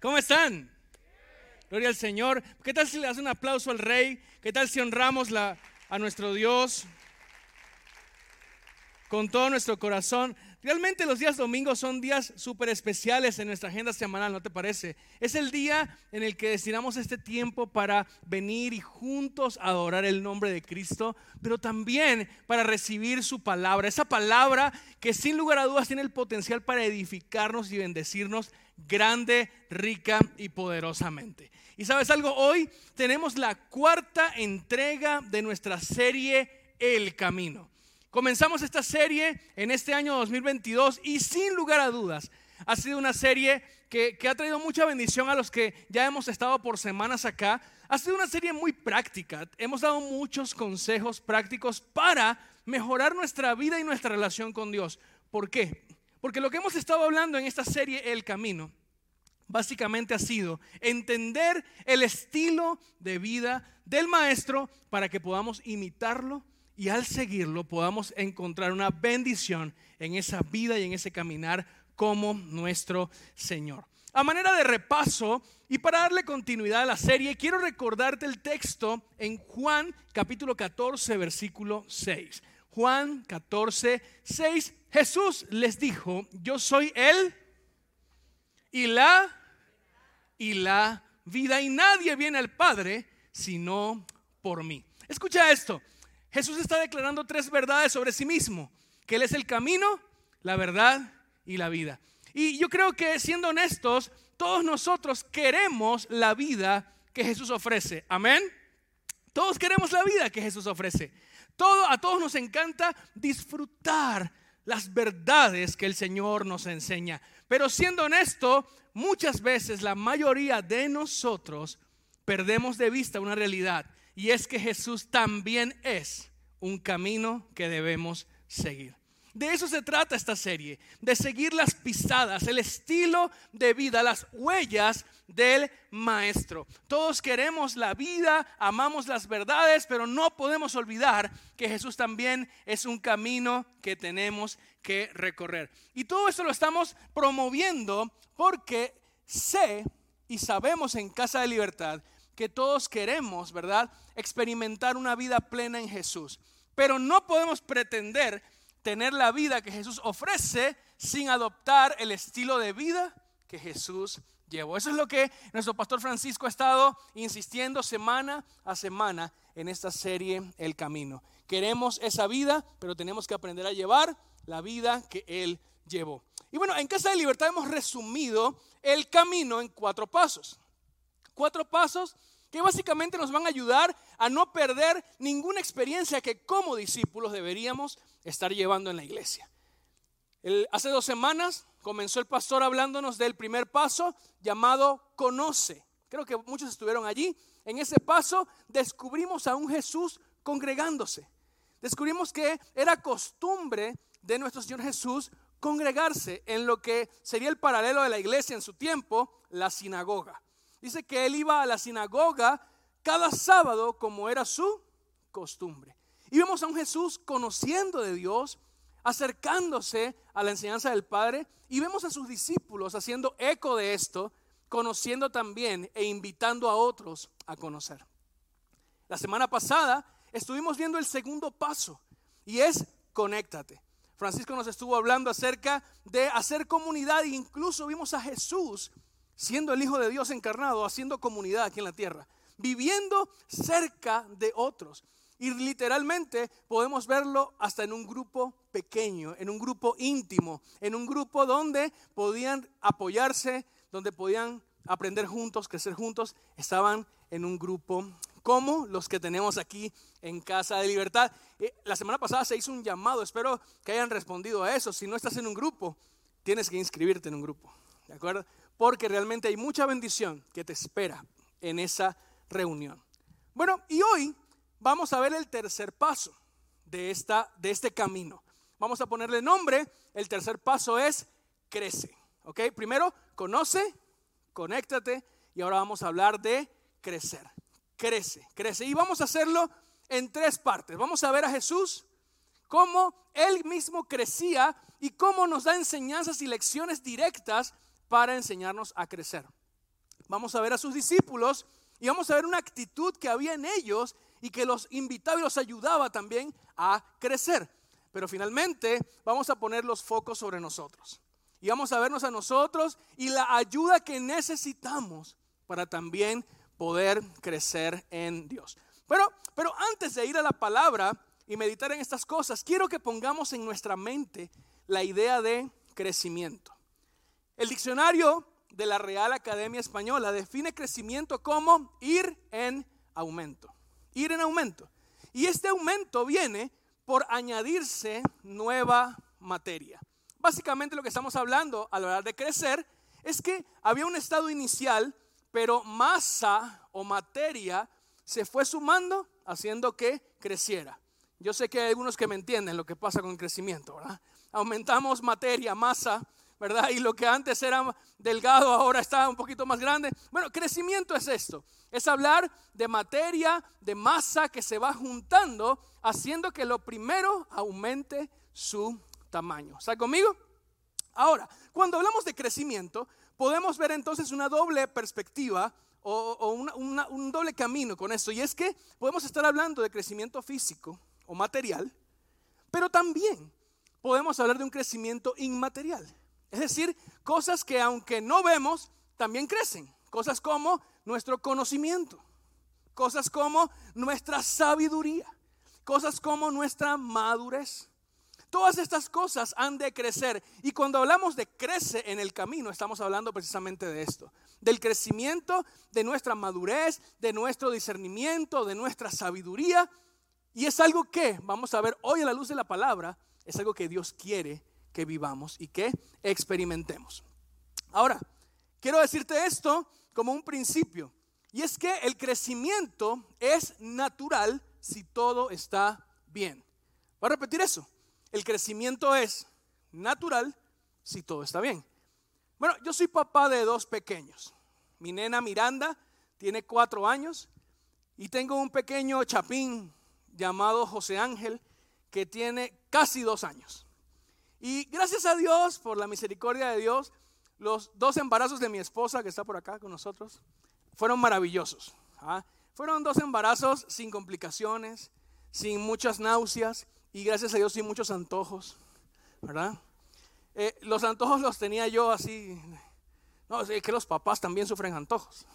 ¿Cómo están? Gloria al Señor. ¿Qué tal si le das un aplauso al Rey? ¿Qué tal si honramos a nuestro Dios con todo nuestro corazón? Realmente los días domingos son días súper especiales en nuestra agenda semanal, ¿no te parece? Es el día en el que destinamos este tiempo para venir y juntos adorar el nombre de Cristo, pero también para recibir su palabra. Esa palabra que sin lugar a dudas tiene el potencial para edificarnos y bendecirnos grande, rica y poderosamente. Y sabes algo, hoy tenemos la cuarta entrega de nuestra serie El Camino. Comenzamos esta serie en este año 2022 y sin lugar a dudas ha sido una serie que, ha traído mucha bendición a los que ya hemos estado por semanas acá. Ha sido una serie muy práctica. Hemos dado muchos consejos prácticos para mejorar nuestra vida y nuestra relación con Dios. ¿Por qué? Porque lo que hemos estado hablando en esta serie El Camino básicamente ha sido entender el estilo de vida del maestro para que podamos imitarlo y al seguirlo podamos encontrar una bendición en esa vida y en ese caminar como nuestro Señor. A manera de repaso y para darle continuidad a la serie, quiero recordarte el texto en Juan capítulo 14, versículo 6. Juan 14, 6. Jesús les dijo, yo soy Él y la y la vida y nadie viene al Padre sino por mí. Escucha esto. Jesús está declarando tres verdades sobre sí mismo, que Él es el camino, la verdad y la vida. Y yo creo que siendo honestos, todos nosotros queremos la vida que Jesús ofrece. Amén. Todos queremos la vida que Jesús ofrece. Todo, a todos nos encanta disfrutar las verdades que el Señor nos enseña. Pero siendo honesto, muchas veces la mayoría de nosotros perdemos de vista una realidad y es que Jesús también es un camino que debemos seguir. De eso se trata esta serie, de seguir las pisadas, el estilo de vida, las huellas del maestro. Todos queremos la vida, amamos las verdades, pero no podemos olvidar que Jesús también es un camino que tenemos que recorrer. Y todo esto lo estamos promoviendo porque sé y sabemos en Casa de Libertad que todos queremos, ¿verdad? Experimentar una vida plena en Jesús. Pero no podemos pretender tener la vida que Jesús ofrece sin adoptar el estilo de vida que Jesús llevó. Eso es lo que nuestro pastor Francisco ha estado insistiendo semana a semana en esta serie El Camino. Queremos esa vida, pero tenemos que aprender a llevar la vida que Él llevó. Y bueno, en Casa de Libertad hemos resumido el camino en cuatro pasos. Cuatro pasos que básicamente nos van a ayudar a no perder ninguna experiencia que como discípulos deberíamos estar llevando en la iglesia. hace dos semanas comenzó el pastor hablándonos del primer paso llamado conoce. Creo que muchos estuvieron allí. En ese paso descubrimos a un Jesús congregándose. Descubrimos que era costumbre de nuestro Señor Jesús congregarse en lo que sería el paralelo de la iglesia en su tiempo, la sinagoga. Dice que él iba a la sinagoga cada sábado como era su costumbre. Y vemos a un Jesús conociendo de Dios, acercándose a la enseñanza del Padre, y vemos a sus discípulos haciendo eco de esto, conociendo también e invitando a otros a conocer. La semana pasada estuvimos viendo el segundo paso, y es conéctate. Francisco nos estuvo hablando acerca de hacer comunidad e incluso vimos a Jesús siendo el Hijo de Dios encarnado, haciendo comunidad aquí en la tierra, viviendo cerca de otros. Y literalmente podemos verlo hasta en un grupo pequeño, en un grupo íntimo, en un grupo donde podían apoyarse, donde podían aprender juntos, crecer juntos. Estaban en un grupo como los que tenemos aquí en Casa de Libertad. Eh, la semana pasada se hizo un llamado, espero que hayan respondido a eso. Si no estás en un grupo, tienes que inscribirte en un grupo. ¿De acuerdo? porque realmente hay mucha bendición que te espera en esa reunión. Bueno, y hoy vamos a ver el tercer paso de, esta, de este camino. Vamos a ponerle nombre. El tercer paso es crece. ¿Ok? Primero, conoce, conéctate y ahora vamos a hablar de crecer. Crece, crece. Y vamos a hacerlo en tres partes. Vamos a ver a Jesús, cómo él mismo crecía y cómo nos da enseñanzas y lecciones directas para enseñarnos a crecer. vamos a ver a sus discípulos y vamos a ver una actitud que había en ellos y que los invitaba y los ayudaba también a crecer. Pero finalmente vamos a poner los focos sobre nosotros. Y vamos a vernos a nosotros y la ayuda que necesitamos para también poder crecer en Dios. Pero, pero antes de ir a la palabra y meditar en estas cosas, quiero que pongamos en nuestra mente la idea de crecimiento. El diccionario de la Real Academia Española define crecimiento como ir en aumento. Ir en aumento. Y este aumento viene por añadirse nueva materia. Básicamente lo que estamos hablando al hablar de crecer es que había un estado inicial, pero masa o materia se fue sumando haciendo que creciera. Yo sé que hay algunos que me entienden lo que pasa con el crecimiento, ¿verdad? Aumentamos materia, masa, ¿verdad? Y lo que antes era delgado ahora está un poquito más grande. Bueno, crecimiento es esto. Es hablar de materia, de masa que se va juntando, haciendo que lo primero aumente su tamaño. ¿Está conmigo? Ahora, cuando hablamos de crecimiento, podemos ver entonces una doble perspectiva o, un doble camino con esto. Y es que podemos estar hablando de crecimiento físico o material, pero también podemos hablar de un crecimiento inmaterial. Es decir, cosas que aunque no vemos, también crecen. Cosas como nuestro conocimiento, cosas como nuestra sabiduría, cosas como nuestra madurez. Todas estas cosas han de crecer. Y cuando hablamos de crece en el camino, estamos hablando precisamente de esto. Del crecimiento, de nuestra madurez, de nuestro discernimiento, de nuestra sabiduría. Y es algo que, vamos a ver hoy a la luz de la palabra, es algo que Dios quiere que vivamos y que experimentemos. Ahora, quiero decirte esto como un principio. Y es que el crecimiento es natural si todo está bien. Voy a repetir eso. El crecimiento es natural si todo está bien. Bueno, yo soy papá de dos pequeños. Mi nena Miranda tiene cuatro años y tengo un pequeño chapín llamado José Ángel que tiene casi dos años. Y gracias a Dios, por la misericordia de Dios, los dos embarazos de mi esposa, que está por acá con nosotros, fueron maravillosos. ¿ah? Fueron dos embarazos sin complicaciones, sin muchas náuseas y gracias a Dios sin muchos antojos, ¿verdad? Eh, los antojos los tenía yo así. No, es que los papás también sufren antojos.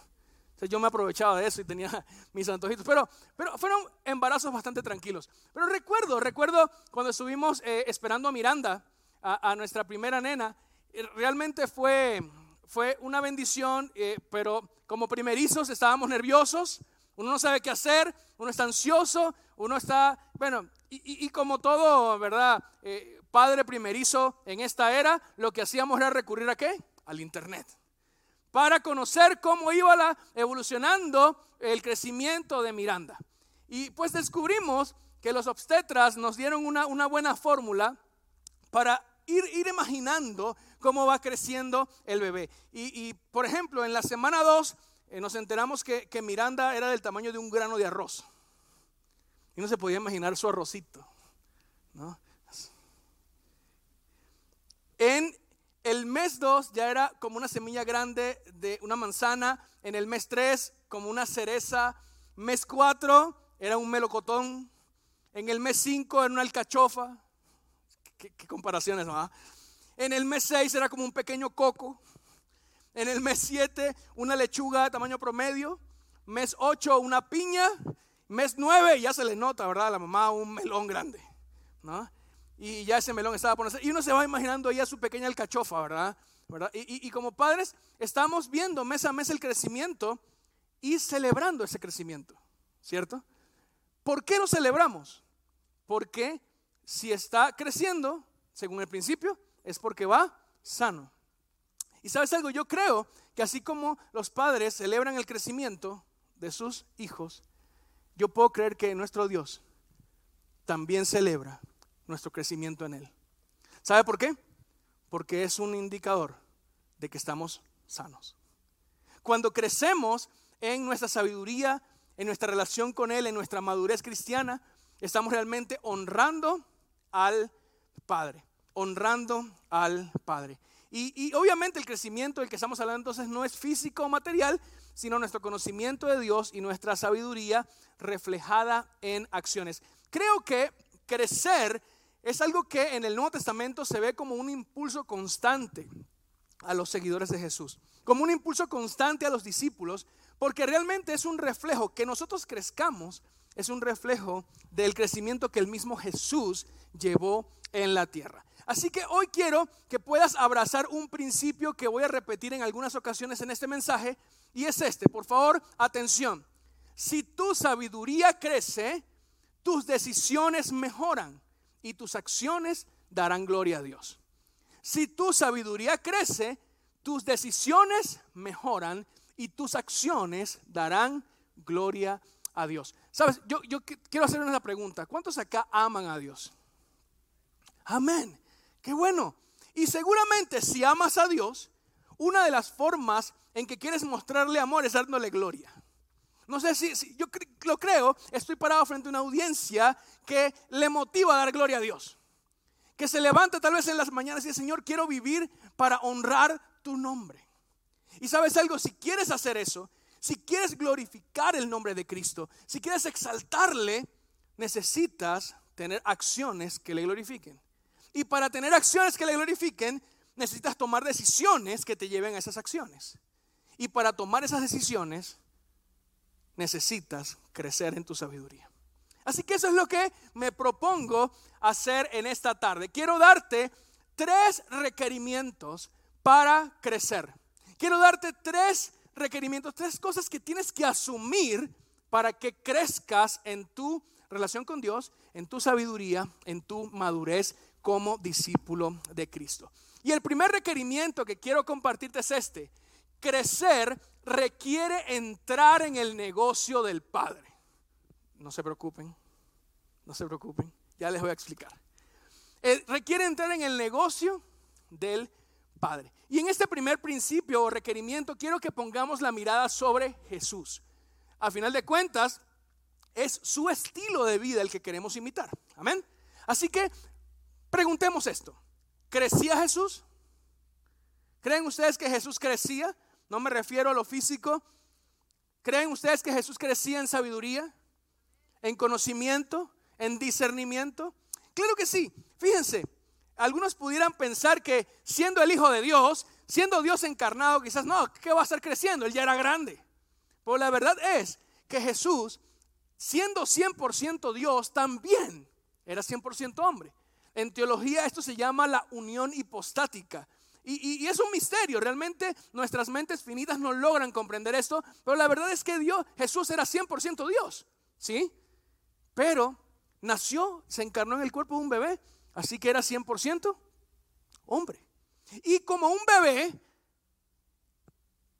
Entonces yo me aprovechaba de eso y tenía mis antojitos. Pero, pero fueron embarazos bastante tranquilos. Pero recuerdo, recuerdo cuando estuvimos eh, esperando a Miranda a, nuestra primera nena, eh, realmente fue, fue una bendición, eh, pero como primerizos estábamos nerviosos, uno no sabe qué hacer, uno está ansioso, uno está, bueno, y, como todo, ¿verdad? Eh, padre primerizo en esta era, lo que hacíamos era recurrir a qué? Al Internet. Para conocer cómo iba la, evolucionando el crecimiento de Miranda. Y pues descubrimos que los obstetras nos dieron una, una buena fórmula para ir, imaginando cómo va creciendo el bebé. Y, por ejemplo, en la semana 2 eh, nos enteramos que, Miranda era del tamaño de un grano de arroz. Y no se podía imaginar su arrocito. En el mes 2 ya era como una semilla grande de una manzana. En el mes 3 como una cereza. Mes 4 era un melocotón. En el mes 5 era una alcachofa qué, comparaciones, ¿no? En el mes 6 era como un pequeño coco. En el mes 7 una lechuga de tamaño promedio. Mes 8 una piña. Mes 9 ya se le nota, ¿verdad? la mamá un melón grande, ¿no? Y ya ese melón estaba por nacer. Y uno se va imaginando ya su pequeña alcachofa, ¿verdad? ¿verdad? Y, y como padres estamos viendo mes a mes el crecimiento y celebrando ese crecimiento, ¿cierto? ¿Por qué lo celebramos? Porque si está creciendo, según el principio, es porque va sano. Y sabes algo, yo creo que así como los padres celebran el crecimiento de sus hijos, yo puedo creer que nuestro Dios también celebra nuestro crecimiento en Él. ¿Sabe por qué? Porque es un indicador de que estamos sanos. Cuando crecemos en nuestra sabiduría, en nuestra relación con Él, en nuestra madurez cristiana, estamos realmente honrando al Padre, honrando al Padre. Y, obviamente el crecimiento del que estamos hablando entonces no es físico o material, sino nuestro conocimiento de Dios y nuestra sabiduría reflejada en acciones. Creo que crecer es algo que en el Nuevo Testamento se ve como un impulso constante a los seguidores de Jesús, como un impulso constante a los discípulos, porque realmente es un reflejo, que nosotros crezcamos, es un reflejo del crecimiento que el mismo Jesús llevó en la tierra. Así que hoy quiero que puedas abrazar un principio que voy a repetir en algunas ocasiones en este mensaje, y es este. Por favor, atención. Si tu sabiduría crece, tus decisiones mejoran y tus acciones darán gloria a Dios. Si tu sabiduría crece, tus decisiones mejoran y tus acciones darán gloria a Dios. Sabes, yo, yo quiero hacer una pregunta. ¿Cuántos acá aman a Dios? Amén. Qué bueno. Y seguramente si amas a Dios, una de las formas en que quieres mostrarle amor es dándole gloria. No sé si, yo lo creo, estoy parado frente a una audiencia que le motiva a dar gloria a Dios. Que se levanta tal vez en las mañanas y dice, Señor, quiero vivir para honrar tu nombre. Y sabes algo, si quieres hacer eso, si quieres glorificar el nombre de Cristo, si quieres exaltarle, necesitas tener acciones que le glorifiquen. Y para tener acciones que le glorifiquen, necesitas tomar decisiones que te lleven a esas acciones. Y para tomar esas decisiones, necesitas crecer en tu sabiduría. Así que eso es lo que me propongo hacer en esta tarde. Quiero darte tres requerimientos para crecer. Quiero darte tres requerimientos, tres cosas que tienes que asumir para que crezcas en tu relación con Dios, en tu sabiduría, en tu madurez como discípulo de Cristo. Y el primer requerimiento que quiero compartirte es este. Crecer requiere entrar en el negocio del Padre. No se preocupen, no se preocupen, ya les voy a explicar. Eh, requiere entrar en el negocio del Padre. Y en este primer principio o requerimiento quiero que pongamos la mirada sobre Jesús. A final de cuentas, es su estilo de vida el que queremos imitar. Amén. Así que Preguntemos esto. ¿Crecía Jesús? ¿Creen ustedes que Jesús crecía? No me refiero a lo físico. ¿Creen ustedes que Jesús crecía en sabiduría? ¿En conocimiento? ¿En discernimiento? Claro que sí. Fíjense, algunos pudieran pensar que siendo el Hijo de Dios, siendo Dios encarnado, quizás no, ¿qué va a estar creciendo? Él ya era grande. Pero la verdad es que Jesús, siendo 100% Dios, también era 100% hombre. En teología esto se llama la unión hipostática. Y, es un misterio, realmente nuestras mentes finitas no logran comprender esto, pero la verdad es que Dios, Jesús era 100% Dios, ¿sí? Pero nació, se encarnó en el cuerpo de un bebé, así que era 100% hombre. Y como un bebé,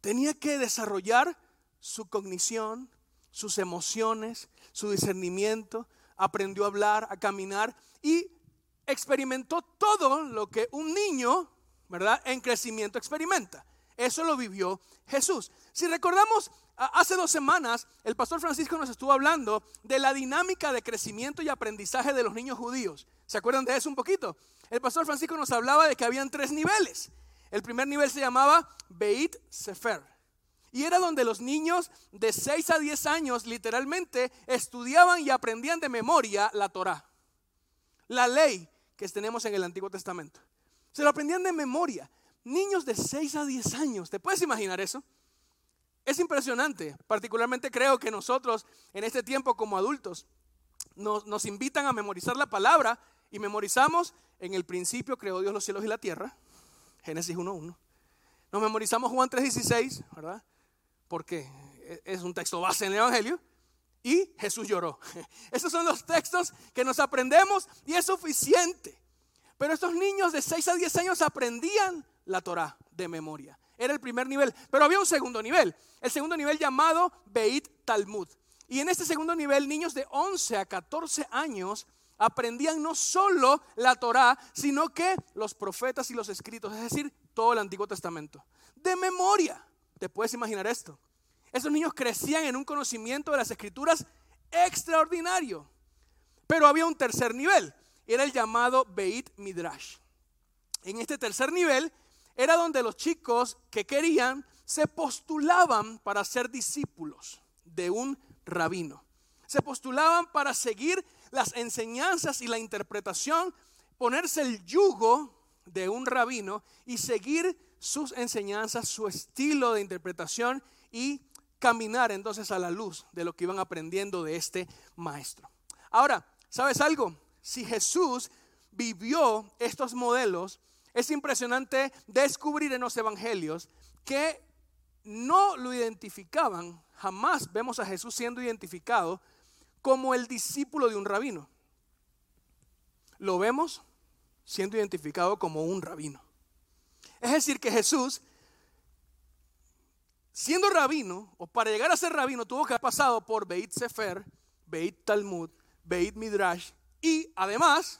tenía que desarrollar su cognición, sus emociones, su discernimiento, aprendió a hablar, a caminar y experimentó todo lo que un niño, ¿verdad? En crecimiento experimenta. Eso lo vivió Jesús. Si recordamos, hace dos semanas el pastor Francisco nos estuvo hablando de la dinámica de crecimiento y aprendizaje de los niños judíos. ¿Se acuerdan de eso un poquito? El pastor Francisco nos hablaba de que habían tres niveles. El primer nivel se llamaba Beit Sefer. Y era donde los niños de 6 a 10 años literalmente estudiaban y aprendían de memoria la Torah. La ley, que tenemos en el Antiguo Testamento. Se lo aprendían de memoria. Niños de 6 a 10 años. ¿Te puedes imaginar eso? Es impresionante. Particularmente creo que nosotros en este tiempo como adultos nos, nos invitan a memorizar la palabra y memorizamos en el principio creó Dios los cielos y la tierra. Génesis 1.1. Nos memorizamos Juan 3.16, ¿verdad? Porque es un texto base en el Evangelio y Jesús lloró. Esos son los textos que nos aprendemos y es suficiente. Pero estos niños de 6 a 10 años aprendían la Torah de memoria. Era el primer nivel. Pero había un segundo nivel. El segundo nivel llamado Beit Talmud. Y en este segundo nivel, niños de 11 a 14 años aprendían no solo la Torah, sino que los profetas y los escritos, es decir, todo el Antiguo Testamento. De memoria. ¿Te puedes imaginar esto? Esos niños crecían en un conocimiento de las escrituras extraordinario. Pero había un tercer nivel, era el llamado Beit Midrash. En este tercer nivel, era donde los chicos que querían se postulaban para ser discípulos de un rabino. Se postulaban para seguir las enseñanzas y la interpretación, ponerse el yugo de un rabino y seguir sus enseñanzas, su estilo de interpretación y caminar entonces a la luz de lo que iban aprendiendo de este maestro. Ahora, ¿sabes algo? Si Jesús vivió estos modelos, es impresionante descubrir en los evangelios que no lo identificaban, jamás vemos a Jesús siendo identificado como el discípulo de un rabino. Lo vemos siendo identificado como un rabino. Es decir, que Jesús, siendo rabino, o para llegar a ser rabino, tuvo que haber pasado por Beit Sefer, Beit Talmud, Beit Midrash, y además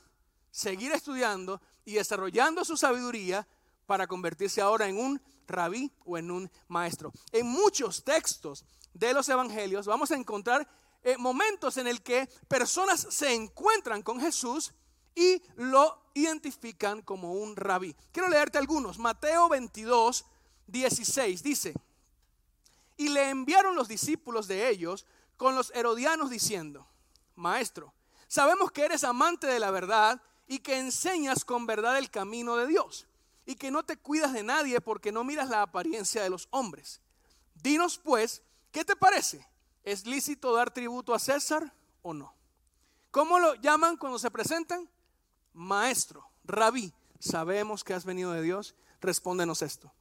seguir estudiando y desarrollando su sabiduría para convertirse ahora en un rabí o en un maestro. En muchos textos de los evangelios vamos a encontrar eh, momentos en el que personas se encuentran con Jesús y lo identifican como un rabí. Quiero leerte algunos. Mateo 22, 16 dice, y le enviaron los discípulos de ellos con los herodianos diciendo, Maestro, sabemos que eres amante de la verdad y que enseñas con verdad el camino de Dios y que no te cuidas de nadie porque no miras la apariencia de los hombres. Dinos pues, ¿qué te parece? ¿Es lícito dar tributo a César o no? ¿Cómo lo llaman cuando se presentan? Maestro, rabí, sabemos que has venido de Dios, respóndenos esto.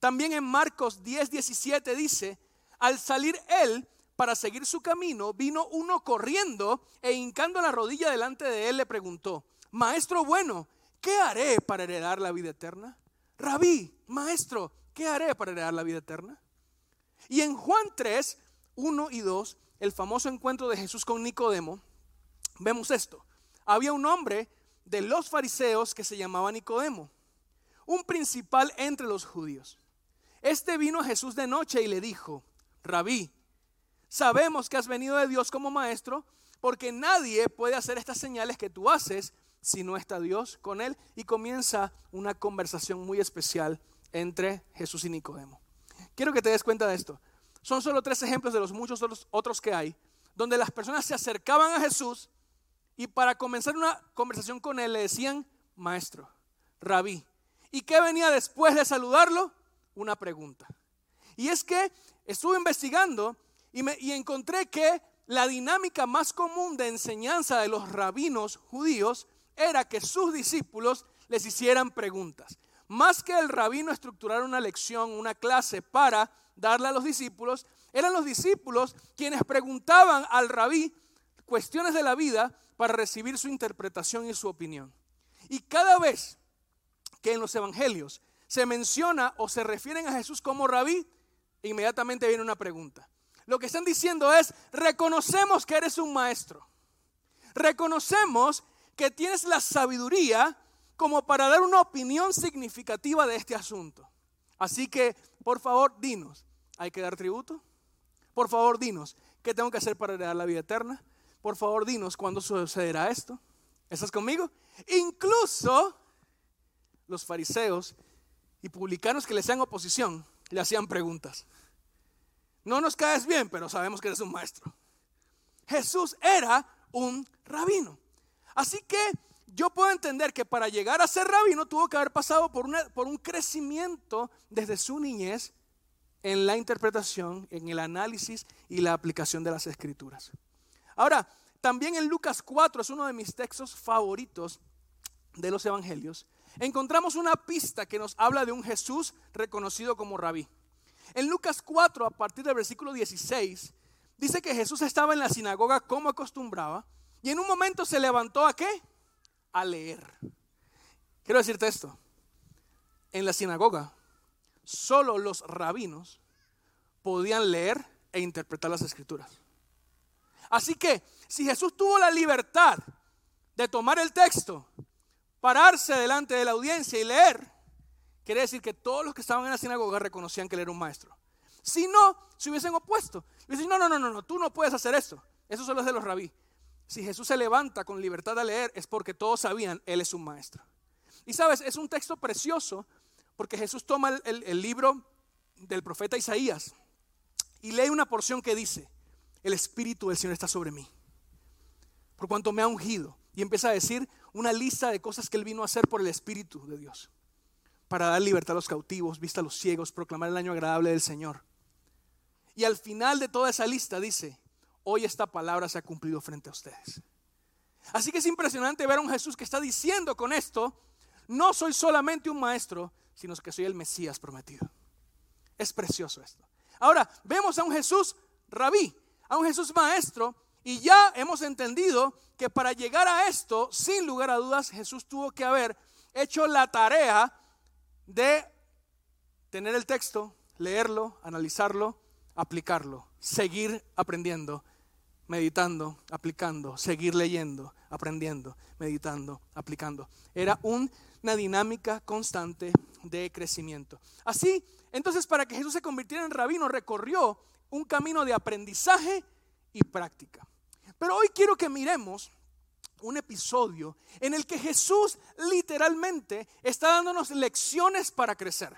También en Marcos 10, 17 dice, al salir él para seguir su camino, vino uno corriendo e hincando la rodilla delante de él le preguntó, Maestro bueno, ¿qué haré para heredar la vida eterna? Rabí, maestro, ¿qué haré para heredar la vida eterna? Y en Juan 3, 1 y 2, el famoso encuentro de Jesús con Nicodemo, vemos esto. Había un hombre de los fariseos que se llamaba Nicodemo, un principal entre los judíos. Este vino a Jesús de noche y le dijo, Rabí, sabemos que has venido de Dios como maestro, porque nadie puede hacer estas señales que tú haces si no está Dios con él. Y comienza una conversación muy especial entre Jesús y Nicodemo. Quiero que te des cuenta de esto. Son solo tres ejemplos de los muchos otros que hay, donde las personas se acercaban a Jesús y para comenzar una conversación con él le decían, maestro, rabí. ¿Y qué venía después de saludarlo? Una pregunta. Y es que estuve investigando y, me, y encontré que la dinámica más común de enseñanza de los rabinos judíos era que sus discípulos les hicieran preguntas. Más que el rabino estructurar una lección, una clase para darle a los discípulos, eran los discípulos quienes preguntaban al rabí cuestiones de la vida para recibir su interpretación y su opinión. Y cada vez que en los evangelios se menciona o se refieren a Jesús como rabí, inmediatamente viene una pregunta. Lo que están diciendo es, reconocemos que eres un maestro. Reconocemos que tienes la sabiduría como para dar una opinión significativa de este asunto. Así que, por favor, dinos, ¿hay que dar tributo? Por favor, dinos, ¿qué tengo que hacer para heredar la vida eterna? Por favor, dinos, ¿cuándo sucederá esto? ¿Estás conmigo? Incluso los fariseos y publicanos que le hacían oposición le hacían preguntas. No nos caes bien, pero sabemos que eres un maestro. Jesús era un rabino. Así que yo puedo entender que para llegar a ser rabino tuvo que haber pasado por, por un crecimiento desde su niñez en la interpretación, en el análisis y la aplicación de las escrituras. Ahora, también en Lucas 4 es uno de mis textos favoritos de los evangelios. Encontramos una pista que nos habla de un Jesús reconocido como rabí. En Lucas 4, a partir del versículo 16, dice que Jesús estaba en la sinagoga como acostumbraba y en un momento se levantó a qué? A leer. Quiero decirte esto. En la sinagoga, solo los rabinos podían leer e interpretar las escrituras. Así que si Jesús tuvo la libertad de tomar el texto, pararse delante de la audiencia y leer, quiere decir que todos los que estaban en la sinagoga reconocían que él era un maestro. Si no, se hubiesen opuesto. Dicen, no, no, no, no, no, tú no puedes hacer eso. Eso solo es de los rabí. Si Jesús se levanta con libertad a leer es porque todos sabían, Él es un maestro. Y sabes, es un texto precioso porque Jesús toma el, libro del profeta Isaías y lee una porción que dice, el Espíritu del Señor está sobre mí, por cuanto me ha ungido. Y empieza a decir una lista de cosas que él vino a hacer por el Espíritu de Dios, para dar libertad a los cautivos, vista a los ciegos, proclamar el año agradable del Señor. Y al final de toda esa lista dice, hoy esta palabra se ha cumplido frente a ustedes. Así que es impresionante ver a un Jesús que está diciendo con esto, no soy solamente un maestro, sino que soy el Mesías prometido. Es precioso esto. Ahora, vemos a un Jesús rabí, a un Jesús maestro, y ya hemos entendido que para llegar a esto, sin lugar a dudas, Jesús tuvo que haber hecho la tarea de tener el texto, leerlo, analizarlo, aplicarlo, seguir aprendiendo, meditando, aplicando, seguir leyendo, aprendiendo, meditando, aplicando. Era una dinámica constante de crecimiento. Así, entonces, para que Jesús se convirtiera en rabino, recorrió un camino de aprendizaje y práctica. Pero hoy quiero que miremos un episodio en el que Jesús literalmente está dándonos lecciones para crecer.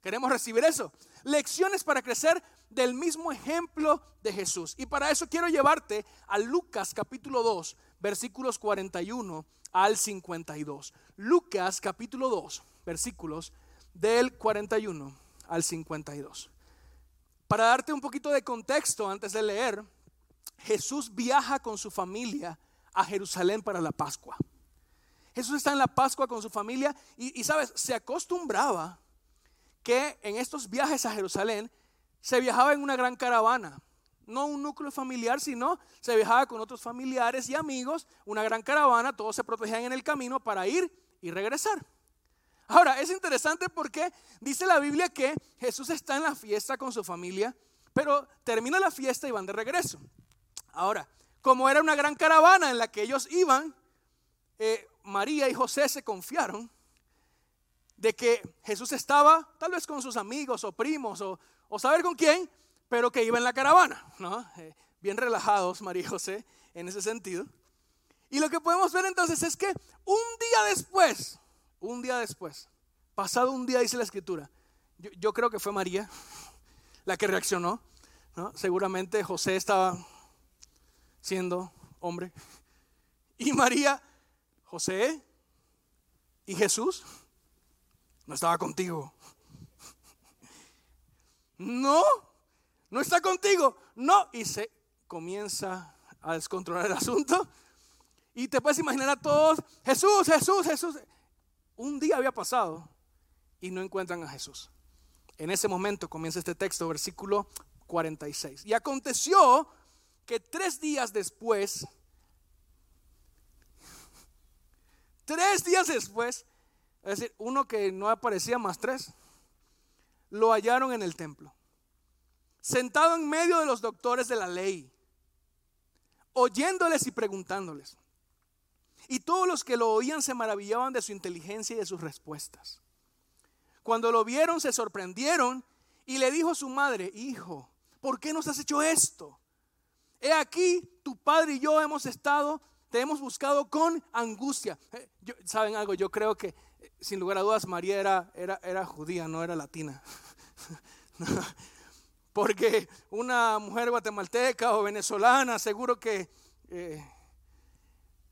¿Queremos recibir eso? Lecciones para crecer del mismo ejemplo de Jesús. Y para eso quiero llevarte a Lucas capítulo 2, versículos 41 al 52. Lucas capítulo 2, versículos del 41 al 52. Para darte un poquito de contexto antes de leer, Jesús viaja con su familia a Jerusalén para la Pascua. Jesús está en la Pascua con su familia y, y sabes, se acostumbraba que en estos viajes a Jerusalén se viajaba en una gran caravana. No un núcleo familiar, sino se viajaba con otros familiares y amigos, una gran caravana, todos se protegían en el camino para ir y regresar. Ahora, es interesante porque dice la Biblia que Jesús está en la fiesta con su familia, pero termina la fiesta y van de regreso. Ahora, como era una gran caravana en la que ellos iban, eh, María y José se confiaron de que Jesús estaba tal vez con sus amigos o primos o, o saber con quién, pero que iba en la caravana, ¿no? Eh, bien relajados María y José en ese sentido. Y lo que podemos ver entonces es que un día después, un día después, pasado un día, dice la escritura, yo, creo que fue María la que reaccionó, ¿no? Seguramente José estaba siendo hombre. Y María, José y Jesús no estaba contigo. No, no está contigo. No. Y se comienza a descontrolar el asunto. Y te puedes imaginar a todos, Jesús, Jesús, Jesús. Un día había pasado y no encuentran a Jesús. En ese momento comienza este texto, versículo 46. Y aconteció que tres días después, tres días después, es decir, uno que no aparecía más tres, lo hallaron en el templo, sentado en medio de los doctores de la ley, oyéndoles y preguntándoles. Y todos los que lo oían se maravillaban de su inteligencia y de sus respuestas. Cuando lo vieron se sorprendieron y le dijo a su madre, hijo, ¿por qué nos has hecho esto? He aquí, tu padre y yo hemos estado, te hemos buscado con angustia. Eh, ¿Saben algo? Yo creo que, sin lugar a dudas, María era, era, era judía, no era latina. Porque una mujer guatemalteca o venezolana, seguro que... Eh,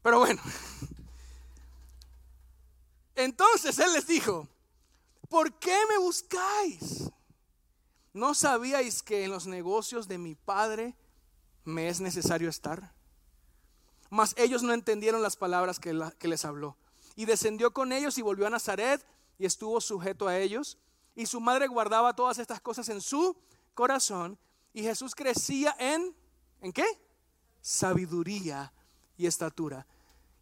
pero bueno. Entonces él les dijo, ¿por qué me buscáis? ¿No sabíais que en los negocios de mi padre me es necesario estar? Mas ellos no entendieron las palabras que, que les habló. Y descendió con ellos y volvió a Nazaret y estuvo sujeto a ellos. Y su madre guardaba todas estas cosas en su corazón. Y Jesús crecía en, ¿en qué? Sabiduría y estatura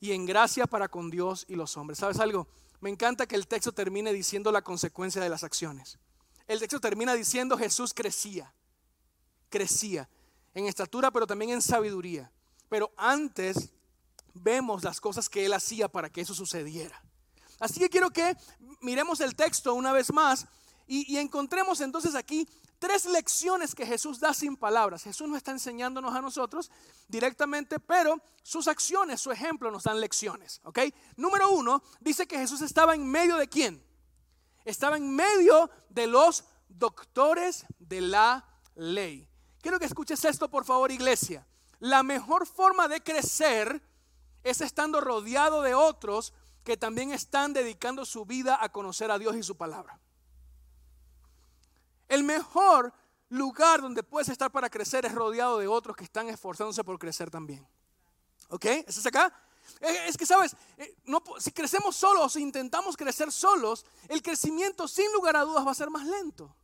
y en gracia para con Dios y los hombres. ¿Sabes algo? Me encanta que el texto termine diciendo la consecuencia de las acciones. El texto termina diciendo Jesús crecía, crecía en estatura, pero también en sabiduría. Pero antes vemos las cosas que él hacía para que eso sucediera. Así que quiero que miremos el texto una vez más y, y encontremos entonces aquí tres lecciones que Jesús da sin palabras. Jesús no está enseñándonos a nosotros directamente, pero sus acciones, su ejemplo nos dan lecciones. ¿ok? Número uno, dice que Jesús estaba en medio de quién? estaba en medio de los doctores de la ley. Quiero que escuches esto, por favor, iglesia. La mejor forma de crecer es estando rodeado de otros que también están dedicando su vida a conocer a Dios y su palabra. El mejor lugar donde puedes estar para crecer es rodeado de otros que están esforzándose por crecer también. ¿Ok? ¿Estás acá? Es que, sabes, eh, no, si crecemos solos, si intentamos crecer solos, el crecimiento sin lugar a dudas va a ser más lento.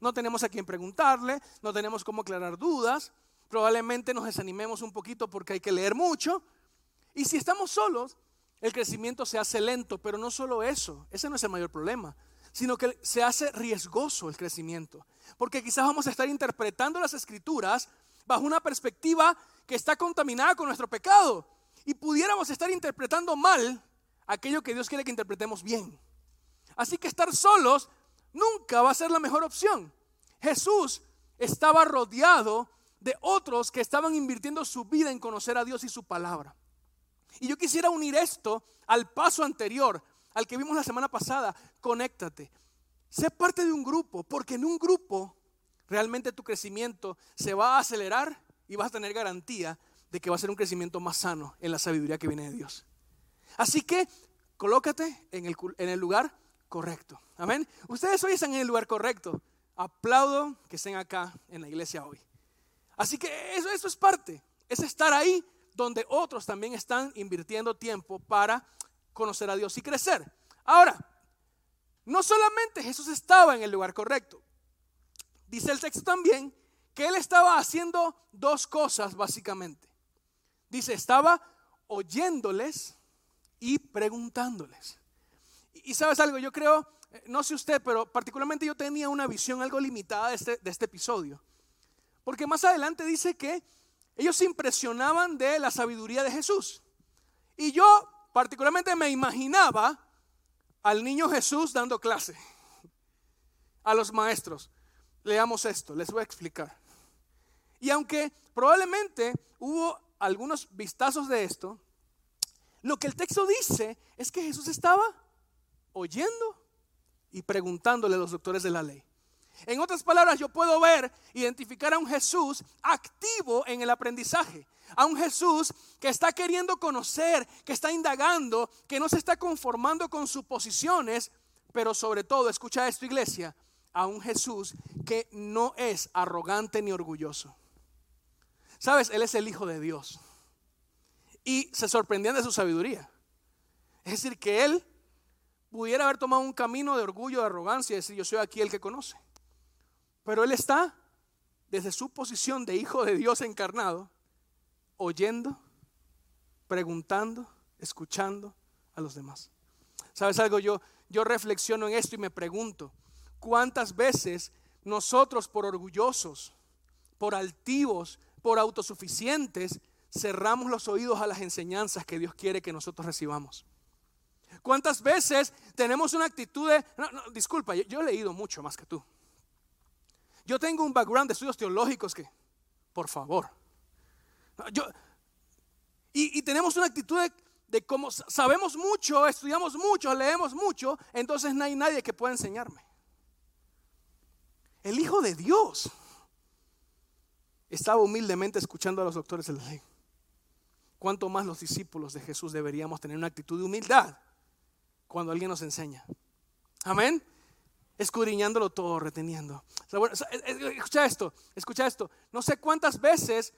No tenemos a quien preguntarle, no tenemos cómo aclarar dudas, probablemente nos desanimemos un poquito porque hay que leer mucho. Y si estamos solos, el crecimiento se hace lento, pero no solo eso, ese no es el mayor problema, sino que se hace riesgoso el crecimiento, porque quizás vamos a estar interpretando las escrituras bajo una perspectiva que está contaminada con nuestro pecado y pudiéramos estar interpretando mal aquello que Dios quiere que interpretemos bien. Así que estar solos nunca va a ser la mejor opción. Jesús estaba rodeado de otros que estaban invirtiendo su vida en conocer a Dios y su palabra. Y yo quisiera unir esto al paso anterior, al que vimos la semana pasada. Conéctate. Sé parte de un grupo, porque en un grupo realmente tu crecimiento se va a acelerar y vas a tener garantía de que va a ser un crecimiento más sano en la sabiduría que viene de Dios. Así que colócate en el, en el lugar correcto. Amén. Ustedes hoy están en el lugar correcto. Aplaudo que estén acá en la iglesia hoy. Así que eso, eso es parte. Es estar ahí donde otros también están invirtiendo tiempo para conocer a Dios y crecer. Ahora, no solamente Jesús estaba en el lugar correcto. Dice el texto también que él estaba haciendo dos cosas básicamente. Dice, estaba oyéndoles y preguntándoles. Y, sabes algo, yo creo, eh, no sé usted, pero particularmente yo tenía una visión algo limitada de este, de este episodio. Porque más adelante dice que ellos se impresionaban de la sabiduría de Jesús. Y yo particularmente me imaginaba al niño Jesús dando clase a los maestros. Leamos esto, les voy a explicar. Y aunque probablemente hubo algunos vistazos de esto, lo que el texto dice es que Jesús estaba oyendo y preguntándole a los doctores de la ley. En otras palabras, yo puedo ver, identificar a un Jesús activo en el aprendizaje, a un Jesús que está queriendo conocer, que está indagando, que no se está conformando con suposiciones, pero sobre todo, escucha esto iglesia, a un Jesús que no es arrogante ni orgulloso. Sabes, Él es el Hijo de Dios. Y se sorprendían de su sabiduría. Es decir, que Él pudiera haber tomado un camino de orgullo, de arrogancia y decir, yo soy aquí el que conoce. Pero Él está desde su posición de Hijo de Dios encarnado, oyendo, preguntando, escuchando a los demás. ¿Sabes algo? Yo, yo reflexiono en esto y me pregunto, ¿cuántas veces nosotros por orgullosos, por altivos, por autosuficientes, cerramos los oídos a las enseñanzas que Dios quiere que nosotros recibamos. ¿Cuántas veces tenemos una actitud de, no, disculpa, yo, he leído mucho más que tú. Yo tengo un background de estudios teológicos que, por favor, yo, y, tenemos una actitud de, de como sabemos mucho, estudiamos mucho, leemos mucho, entonces no hay nadie que pueda enseñarme. El Hijo de Dios estaba humildemente escuchando a los doctores de la ley. ¿Cuánto más los discípulos de Jesús deberíamos tener una actitud de humildad cuando alguien nos enseña? Amén. Escudriñándolo todo, reteniendo. Escucha esto, escucha esto. No sé cuántas veces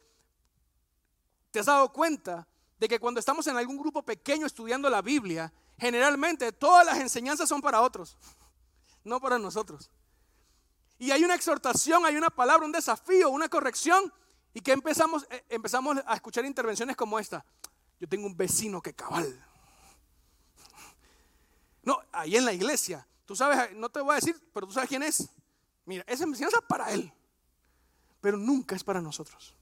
te has dado cuenta de que cuando estamos en algún grupo pequeño estudiando la Biblia, generalmente todas las enseñanzas son para otros, no para nosotros y hay una exhortación, hay una palabra, un desafío, una corrección, y que empezamos, eh, empezamos a escuchar intervenciones como esta. Yo tengo un vecino que cabal. No, ahí en la iglesia, tú sabes, no te voy a decir, pero tú sabes quién es. Mira, esa enseñanza es para él, pero nunca es para nosotros.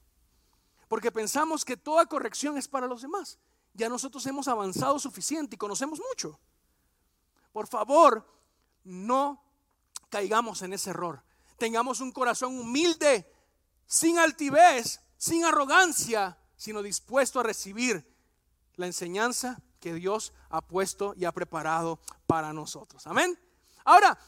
Porque pensamos que toda corrección es para los demás. Ya nosotros hemos avanzado suficiente y conocemos mucho. Por favor, no caigamos en ese error tengamos un corazón humilde, sin altivez, sin arrogancia, sino dispuesto a recibir la enseñanza que Dios ha puesto y ha preparado para nosotros. Amén. Ahora,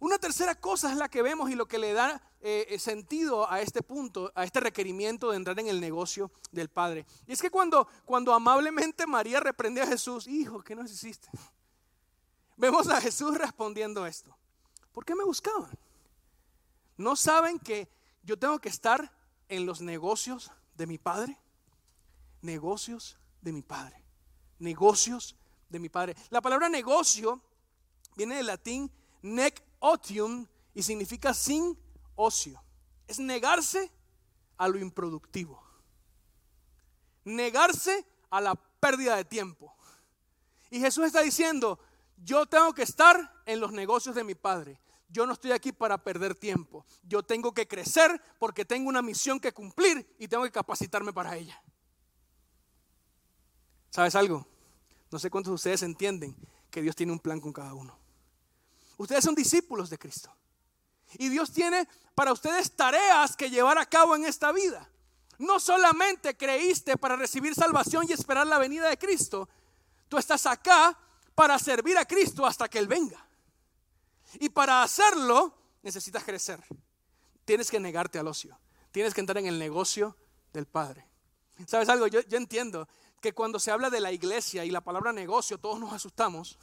una tercera cosa es la que vemos y lo que le da eh, eh, sentido a este punto, a este requerimiento de entrar en el negocio del Padre. Y es que cuando, cuando amablemente María reprende a Jesús, hijo, ¿qué nos hiciste? Vemos a Jesús respondiendo esto. ¿Por qué me buscaban? ¿No saben que yo tengo que estar en los negocios de mi Padre? Negocios de mi Padre. Negocios de mi Padre. La palabra negocio viene del latín nec otium y significa sin ocio. Es negarse a lo improductivo. Negarse a la pérdida de tiempo. Y Jesús está diciendo, yo tengo que estar en los negocios de mi Padre. Yo no estoy aquí para perder tiempo. Yo tengo que crecer porque tengo una misión que cumplir y tengo que capacitarme para ella. ¿Sabes algo? No sé cuántos de ustedes entienden que Dios tiene un plan con cada uno. Ustedes son discípulos de Cristo. Y Dios tiene para ustedes tareas que llevar a cabo en esta vida. No solamente creíste para recibir salvación y esperar la venida de Cristo. Tú estás acá para servir a Cristo hasta que Él venga. Y para hacerlo necesitas crecer. Tienes que negarte al ocio. Tienes que entrar en el negocio del Padre. ¿Sabes algo? Yo, yo entiendo que cuando se habla de la iglesia y la palabra negocio, todos nos asustamos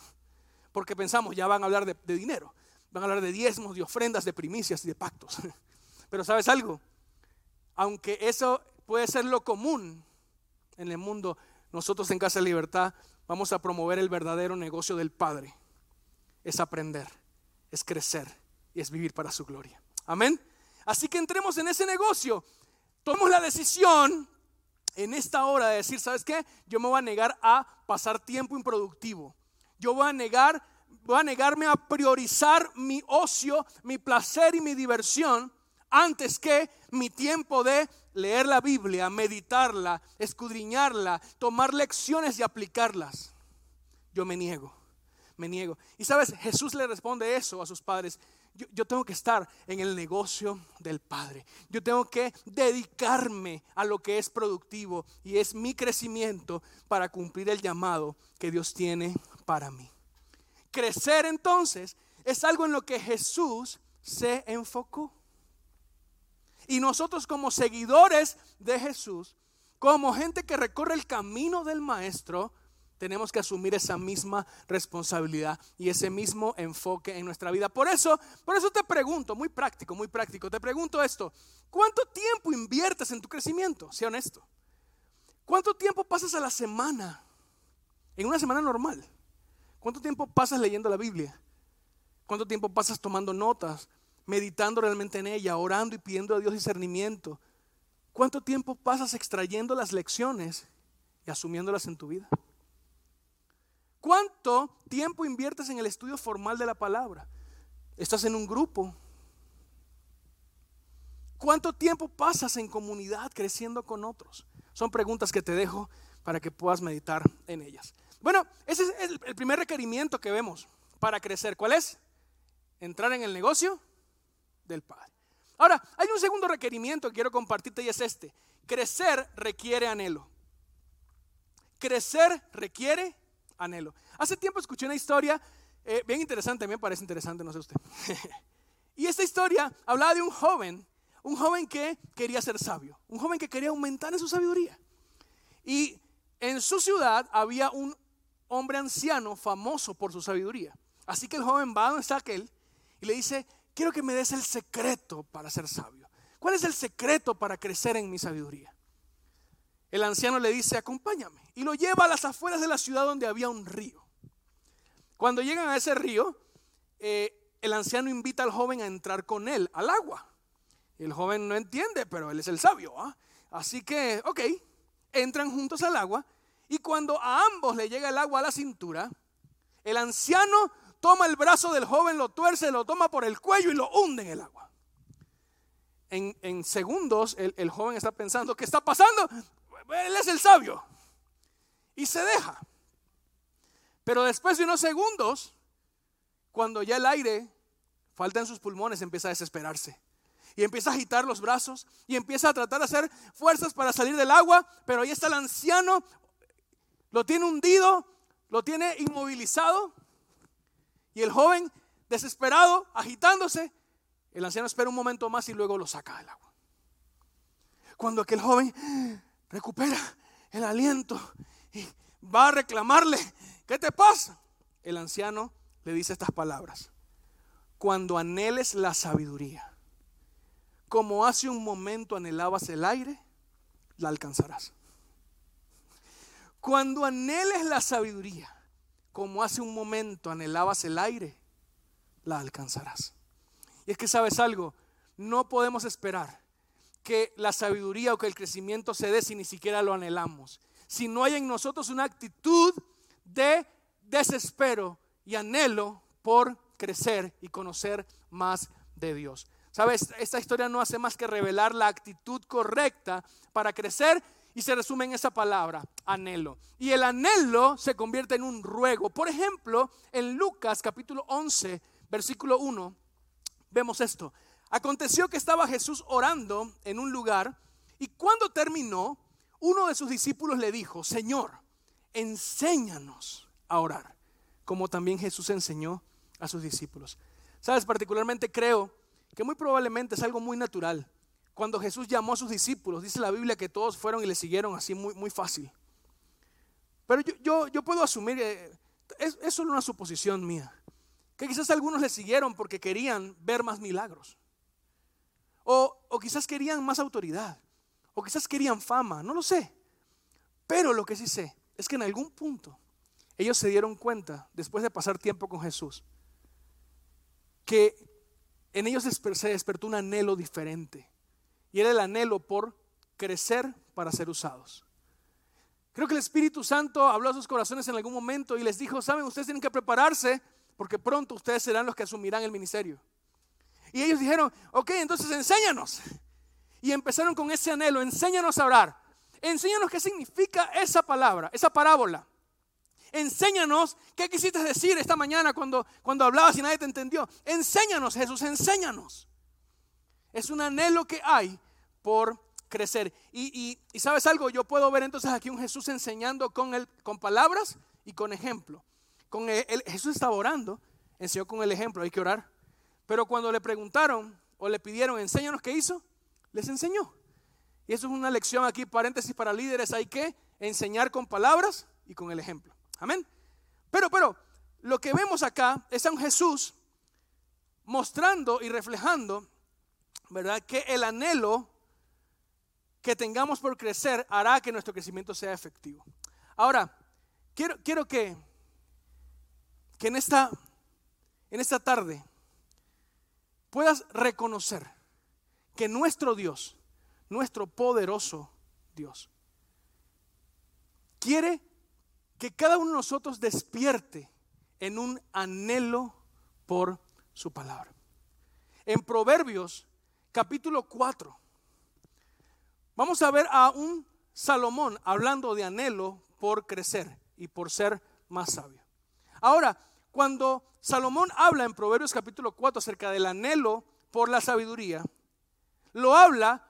porque pensamos ya van a hablar de, dinero, van a hablar de diezmos, de ofrendas, de primicias y de pactos. Pero sabes algo, aunque eso puede ser lo común en el mundo, nosotros en Casa de Libertad vamos a promover el verdadero negocio del Padre. Es aprender, es crecer y es vivir para su gloria. Amén. Así que entremos en ese negocio. Tomemos la decisión en esta hora de decir, ¿sabes qué? Yo me voy a negar a pasar tiempo improductivo. Yo voy a negar, voy a negarme a priorizar mi ocio, mi placer y mi diversión antes que mi tiempo de leer la Biblia, meditarla, escudriñarla, tomar lecciones y aplicarlas. Yo me niego, me niego. Y sabes, Jesús le responde eso a sus padres yo, tengo que estar en el negocio del Padre. Yo tengo que dedicarme a lo que es productivo y es mi crecimiento para cumplir el llamado que Dios tiene para mí. Crecer entonces es algo en lo que Jesús se enfocó. Y nosotros como seguidores de Jesús, como gente que recorre el camino del Maestro, tenemos que asumir esa misma responsabilidad y ese mismo enfoque en nuestra vida. Por eso, por eso te pregunto, muy práctico, muy práctico, te pregunto esto, ¿cuánto tiempo inviertes en tu crecimiento? Sea honesto. ¿Cuánto tiempo pasas a la semana? En una semana normal. ¿Cuánto tiempo pasas leyendo la Biblia? ¿Cuánto tiempo pasas tomando notas, meditando realmente en ella, orando y pidiendo a Dios discernimiento? ¿Cuánto tiempo pasas extrayendo las lecciones y asumiéndolas en tu vida? ¿Cuánto tiempo inviertes en el estudio formal de la palabra? ¿Estás en un grupo? ¿Cuánto tiempo pasas en comunidad creciendo con otros? Son preguntas que te dejo para que puedas meditar en ellas. Bueno, ese es el, primer requerimiento que vemos para crecer. ¿Cuál es? Entrar en el negocio del Padre. Ahora, hay un segundo requerimiento que quiero compartirte y es este. Crecer requiere anhelo. Crecer requiere anhelo. Hace tiempo escuché una historia eh, bien interesante, me parece interesante, no sé usted. y esta historia hablaba de un joven, un joven que quería ser sabio, un joven que quería aumentar en su sabiduría. Y en su ciudad había un hombre anciano famoso por su sabiduría. Así que el joven va a donde está aquel y le dice, quiero que me des el secreto para ser sabio. ¿Cuál es el secreto para crecer en mi sabiduría? El anciano le dice, acompáñame. Y lo lleva a las afueras de la ciudad donde había un río. Cuando llegan a ese río, eh, el anciano invita al joven a entrar con él al agua. El joven no entiende, pero él es el sabio. ¿ah? Así que, ok, entran juntos al agua. Y cuando a ambos le llega el agua a la cintura, el anciano toma el brazo del joven, lo tuerce, lo toma por el cuello y lo hunde en el agua. En, segundos el, el, joven está pensando, ¿qué está pasando? Él es el sabio. Y se deja. Pero después de unos segundos, cuando ya el aire falta en sus pulmones, empieza a desesperarse. Y empieza a agitar los brazos y empieza a tratar de hacer fuerzas para salir del agua. Pero ahí está el anciano, lo tiene hundido, lo tiene inmovilizado. Y el joven desesperado, agitándose. El anciano espera un momento más y luego lo saca del agua. Cuando aquel joven recupera el aliento y va a reclamarle, ¿qué te pasa? El anciano le dice estas palabras. Cuando anheles la sabiduría, como hace un momento anhelabas el aire, la alcanzarás. Cuando anheles la sabiduría, como hace un momento anhelabas el aire, la alcanzarás. Y es que sabes algo, no podemos esperar que la sabiduría o que el crecimiento se dé si ni siquiera lo anhelamos. Si no hay en nosotros una actitud de desespero y anhelo por crecer y conocer más de Dios. Sabes, esta historia no hace más que revelar la actitud correcta para crecer y se resume en esa palabra, anhelo. Y el anhelo se convierte en un ruego. Por ejemplo, en Lucas capítulo 11, versículo 1, vemos esto. Aconteció que estaba Jesús orando en un lugar y cuando terminó, uno de sus discípulos le dijo, Señor, enséñanos a orar, como también Jesús enseñó a sus discípulos. Sabes, particularmente creo que muy probablemente es algo muy natural. Cuando Jesús llamó a sus discípulos, dice la Biblia que todos fueron y le siguieron así muy, muy fácil. Pero yo, yo, puedo asumir, eh, es, solo una suposición mía, que quizás algunos le siguieron porque querían ver más milagros. O, o, quizás querían más autoridad. O quizás querían fama, no lo sé. Pero lo que sí sé es que en algún punto ellos se dieron cuenta, después de pasar tiempo con Jesús, que en ellos se despertó un anhelo diferente. Y era el anhelo por crecer para ser usados. Creo que el Espíritu Santo habló a sus corazones en algún momento y les dijo, saben, ustedes tienen que prepararse porque pronto ustedes serán los que asumirán el ministerio. Y ellos dijeron, ok, entonces enséñanos. Y empezaron con ese anhelo, enséñanos a orar. Enséñanos qué significa esa palabra, esa parábola enséñanos qué quisiste decir esta mañana cuando, cuando hablabas y nadie te entendió. Enséñanos, Jesús, enséñanos. Es un anhelo que hay por crecer. Y, sabes algo, yo puedo ver entonces aquí un Jesús enseñando con, el, con palabras y con ejemplo. Con el, Jesús estaba orando, enseñó con el ejemplo, hay que orar. Pero cuando le preguntaron o le pidieron, enséñanos qué hizo, les enseñó. Y eso es una lección aquí, paréntesis para líderes, hay que enseñar con palabras y con el ejemplo. Amén. Pero, pero, lo que vemos acá es a un Jesús mostrando y reflejando, ¿verdad? Que el anhelo que tengamos por crecer hará que nuestro crecimiento sea efectivo. Ahora, quiero, quiero que, que en, esta, en esta tarde puedas reconocer que nuestro Dios, nuestro poderoso Dios, quiere que cada uno de nosotros despierte en un anhelo por su palabra. En Proverbios capítulo 4, vamos a ver a un Salomón hablando de anhelo por crecer y por ser más sabio. Ahora, cuando Salomón habla en Proverbios capítulo 4 acerca del anhelo por la sabiduría, lo habla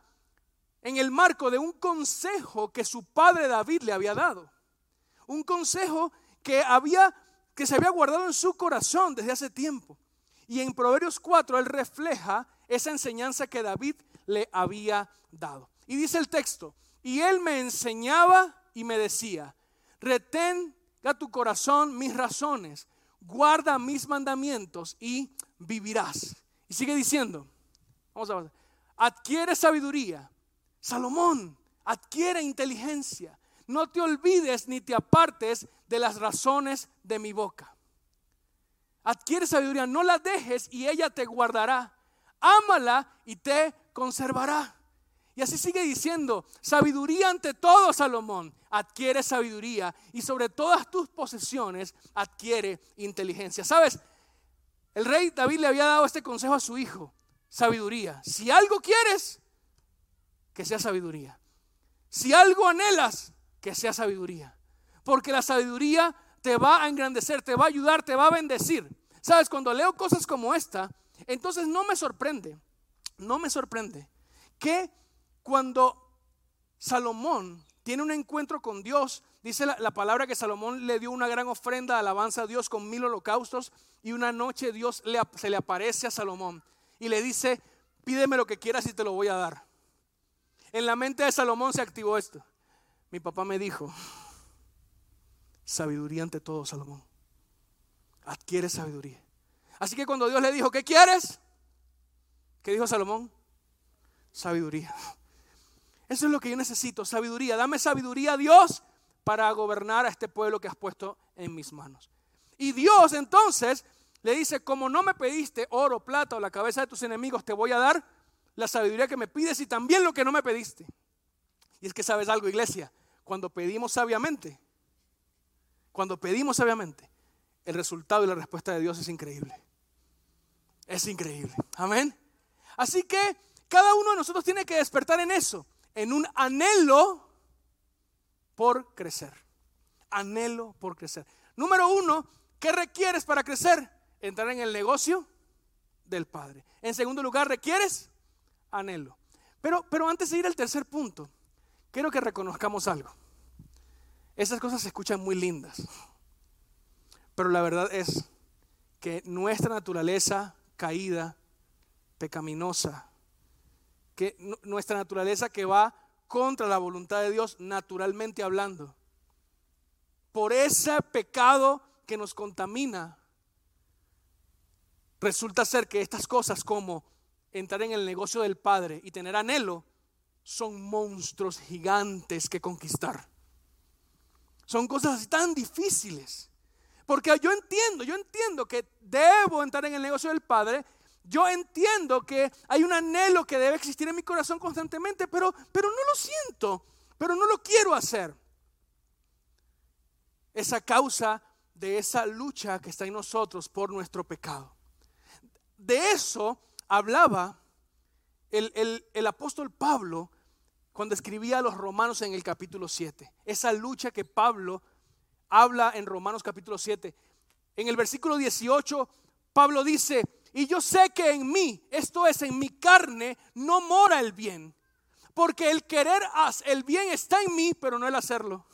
en el marco de un consejo que su padre David le había dado un consejo que había que se había guardado en su corazón desde hace tiempo. Y en Proverbios 4 él refleja esa enseñanza que David le había dado. Y dice el texto, y él me enseñaba y me decía, retén a tu corazón mis razones, guarda mis mandamientos y vivirás. Y sigue diciendo, vamos a adquiere sabiduría. Salomón, adquiere inteligencia. No te olvides ni te apartes de las razones de mi boca. Adquiere sabiduría, no la dejes y ella te guardará. Ámala y te conservará. Y así sigue diciendo, sabiduría ante todo, Salomón, adquiere sabiduría y sobre todas tus posesiones adquiere inteligencia. ¿Sabes? El rey David le había dado este consejo a su hijo, sabiduría. Si algo quieres, que sea sabiduría. Si algo anhelas, que sea sabiduría. Porque la sabiduría te va a engrandecer, te va a ayudar, te va a bendecir. Sabes, cuando leo cosas como esta, entonces no me sorprende, no me sorprende que cuando Salomón tiene un encuentro con Dios. Dice la, palabra que Salomón le dio una gran ofrenda de alabanza a Dios con mil holocaustos y una noche Dios se le aparece a Salomón y le dice, pídeme lo que quieras y te lo voy a dar. En la mente de Salomón se activó esto. Mi papá me dijo, sabiduría ante todo, Salomón. Adquiere sabiduría. Así que cuando Dios le dijo, ¿qué quieres? ¿Qué dijo Salomón? Sabiduría. Eso es lo que yo necesito, sabiduría. Dame sabiduría, Dios, para gobernar a este pueblo que has puesto en mis manos. Y Dios entonces le dice, como no me pediste oro, plata o la cabeza de tus enemigos, te voy a dar la sabiduría que me pides y también lo que no me pediste. Y es que sabes algo, iglesia, cuando pedimos sabiamente, cuando pedimos sabiamente, el resultado y la respuesta de Dios es increíble. Es increíble. Amén. Así que cada uno de nosotros tiene que despertar en eso, en un anhelo por crecer. Anhelo por crecer. Número uno, ¿qué requieres para crecer? Entrar en el negocio del Padre. En segundo lugar, requieres anhelo. Pero, pero antes de ir al tercer punto, quiero que reconozcamos algo. Esas cosas se escuchan muy lindas, pero la verdad es que nuestra naturaleza caída, pecaminosa, que nuestra naturaleza que va contra la voluntad de Dios naturalmente hablando, por ese pecado que nos contamina, resulta ser que estas cosas como entrar en el negocio del Padre y tener anhelo, son monstruos gigantes que conquistar. Son cosas tan difíciles. Porque yo entiendo, yo entiendo que debo entrar en el negocio del Padre. Yo entiendo que hay un anhelo que debe existir en mi corazón constantemente, pero, pero no lo siento, pero no lo quiero hacer. Esa causa de esa lucha que está en nosotros por nuestro pecado. De eso hablaba el, apóstol Pablo cuando escribía a los romanos en el capítulo 7. Esa lucha que Pablo habla en Romanos capítulo 7. En el versículo 18, Pablo dice, y yo sé que en mí, esto es en mi carne, no mora el bien. Porque el querer el bien está en mí, pero no el hacerlo.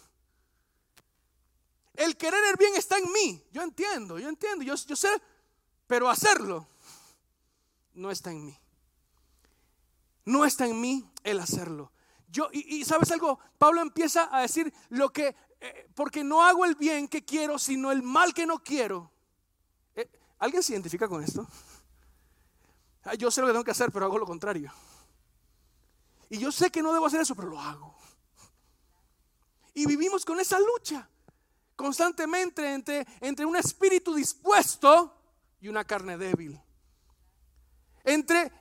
El querer el bien está en mí. Yo entiendo, yo entiendo, yo, sé, pero hacerlo no está en mí. No está en mí el hacerlo. Yo, y, sabes algo, Pablo empieza a decir lo que, eh, porque no hago el bien que quiero, sino el mal que no quiero. Eh, ¿Alguien se identifica con esto? Ah, yo sé lo que tengo que hacer, pero hago lo contrario. Y yo sé que no debo hacer eso, pero lo hago. Y vivimos con esa lucha constantemente entre, entre un espíritu dispuesto y una carne débil. Entre...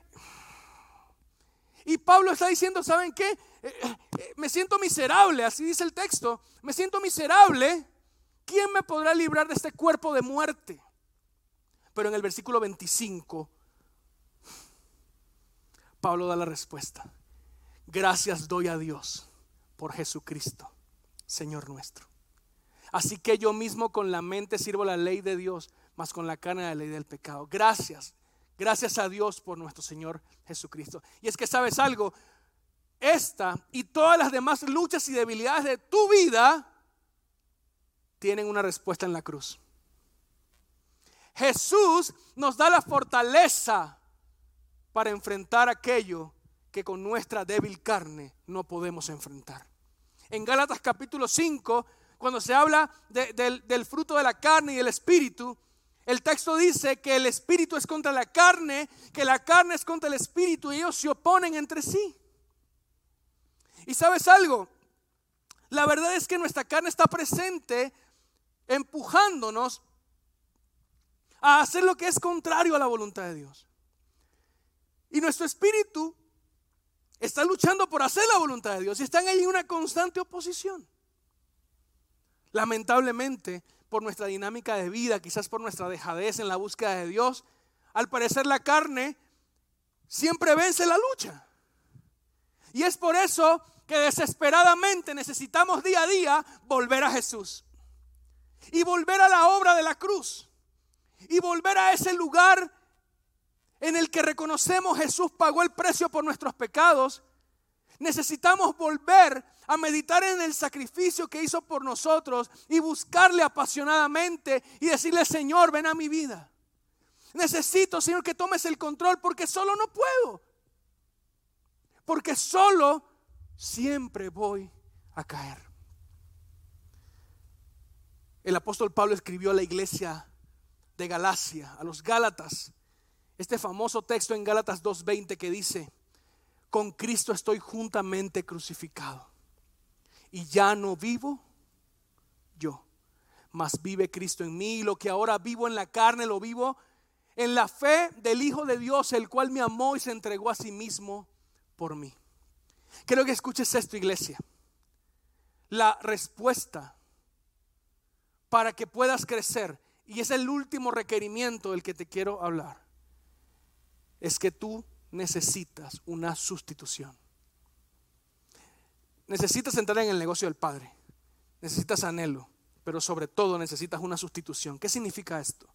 Y Pablo está diciendo, ¿saben qué? Eh, eh, me siento miserable, así dice el texto. Me siento miserable. ¿Quién me podrá librar de este cuerpo de muerte? Pero en el versículo 25, Pablo da la respuesta. Gracias doy a Dios por Jesucristo, Señor nuestro. Así que yo mismo con la mente sirvo la ley de Dios, más con la carne la ley del pecado. Gracias Gracias a Dios por nuestro Señor Jesucristo. Y es que sabes algo, esta y todas las demás luchas y debilidades de tu vida tienen una respuesta en la cruz. Jesús nos da la fortaleza para enfrentar aquello que con nuestra débil carne no podemos enfrentar. En Gálatas capítulo 5, cuando se habla del, del fruto de la carne y el espíritu, el texto dice que el espíritu es contra la carne, que la carne es contra el espíritu y ellos se oponen entre sí. Y sabes algo, la verdad es que nuestra carne está presente empujándonos a hacer lo que es contrario a la voluntad de Dios. Y nuestro espíritu está luchando por hacer la voluntad de Dios y están ahí en una constante oposición. Lamentablemente, por nuestra dinámica de vida, quizás por nuestra dejadez en la búsqueda de Dios, al parecer la carne siempre vence la lucha. Y es por eso que desesperadamente necesitamos día a día volver a Jesús. Y volver a la obra de la cruz. Y volver a ese lugar en el que reconocemos Jesús pagó el precio por nuestros pecados. Necesitamos volver a meditar en el sacrificio que hizo por nosotros y buscarle apasionadamente y decirle, Señor, ven a mi vida. Necesito, Señor, que tomes el control porque solo no puedo. Porque solo siempre voy a caer. El apóstol Pablo escribió a la iglesia de Galacia, a los Gálatas, este famoso texto en Gálatas 2.20 que dice, con Cristo estoy juntamente crucificado. Y ya no vivo yo, mas vive Cristo en mí. Y lo que ahora vivo en la carne lo vivo en la fe del Hijo de Dios, el cual me amó y se entregó a sí mismo por mí. Quiero que escuches esto, iglesia. La respuesta para que puedas crecer, y es el último requerimiento del que te quiero hablar, es que tú necesitas una sustitución. Necesitas entrar en el negocio del Padre. Necesitas anhelo, pero sobre todo necesitas una sustitución. ¿Qué significa esto?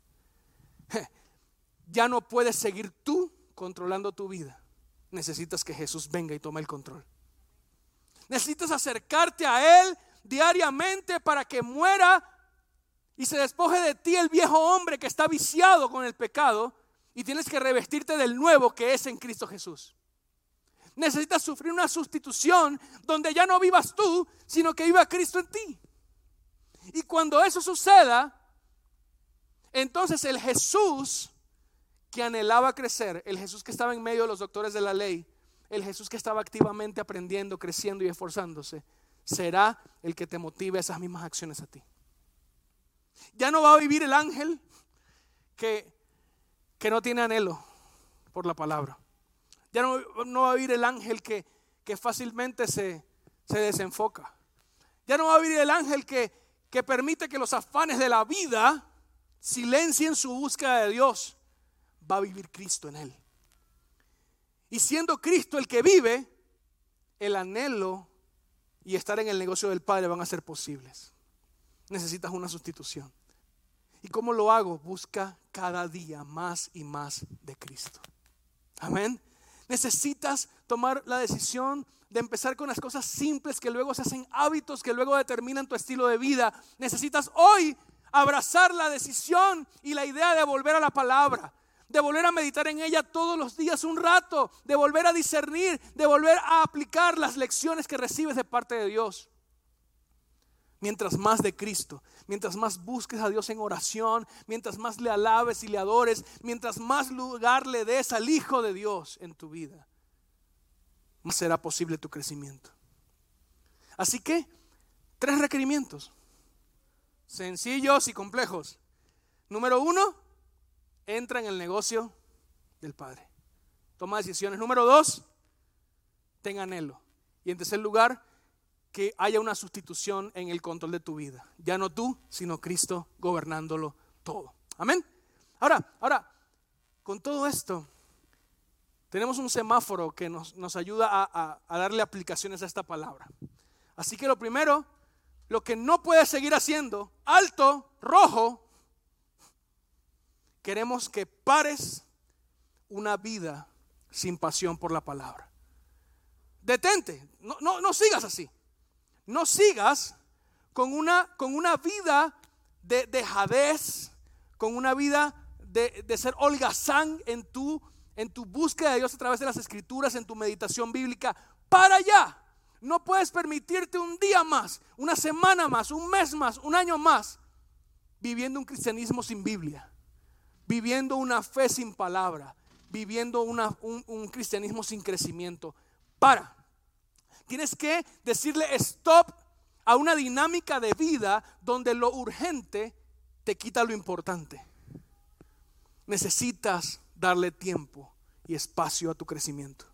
Ya no puedes seguir tú controlando tu vida. Necesitas que Jesús venga y tome el control. Necesitas acercarte a Él diariamente para que muera y se despoje de ti el viejo hombre que está viciado con el pecado y tienes que revestirte del nuevo que es en Cristo Jesús. Necesitas sufrir una sustitución donde ya no vivas tú, sino que viva Cristo en ti. Y cuando eso suceda, entonces el Jesús que anhelaba crecer, el Jesús que estaba en medio de los doctores de la ley, el Jesús que estaba activamente aprendiendo, creciendo y esforzándose, será el que te motive esas mismas acciones a ti. Ya no va a vivir el ángel que que no tiene anhelo por la palabra. Ya no, va a vivir el ángel que, que fácilmente se, se, desenfoca. Ya no va a vivir el ángel que, que permite que los afanes de la vida silencien su búsqueda de Dios. Va a vivir Cristo en él. Y siendo Cristo el que vive, el anhelo y estar en el negocio del Padre van a ser posibles. Necesitas una sustitución. ¿Y cómo lo hago? Busca cada día más y más de Cristo. Amén. Necesitas tomar la decisión de empezar con las cosas simples que luego se hacen hábitos, que luego determinan tu estilo de vida. Necesitas hoy abrazar la decisión y la idea de volver a la palabra, de volver a meditar en ella todos los días un rato, de volver a discernir, de volver a aplicar las lecciones que recibes de parte de Dios mientras más de Cristo, mientras más busques a Dios en oración, mientras más le alabes y le adores, mientras más lugar le des al Hijo de Dios en tu vida, más será posible tu crecimiento. Así que, tres requerimientos, sencillos y complejos. Número uno, entra en el negocio del Padre. Toma decisiones. Número dos, ten anhelo. Y en tercer lugar, que haya una sustitución en el control de tu vida. Ya no tú, sino Cristo gobernándolo todo. Amén. Ahora, ahora, con todo esto, tenemos un semáforo que nos, ayuda a, a darle aplicaciones a esta palabra. Así que lo primero, lo que no puedes seguir haciendo, alto, rojo, queremos que pares una vida sin pasión por la palabra. Detente, no, no, no sigas así. No sigas con una, con una vida de dejadez, con una vida de, de, ser holgazán en tu, en tu búsqueda de Dios a través de las escrituras, en tu meditación bíblica. Para allá. No puedes permitirte un día más, una semana más, un mes más, un año más, viviendo un cristianismo sin Biblia, viviendo una fe sin palabra, viviendo una, un, un cristianismo sin crecimiento. Para. Tienes que decirle stop a una dinámica de vida donde lo urgente te quita lo importante. Necesitas darle tiempo y espacio a tu crecimiento.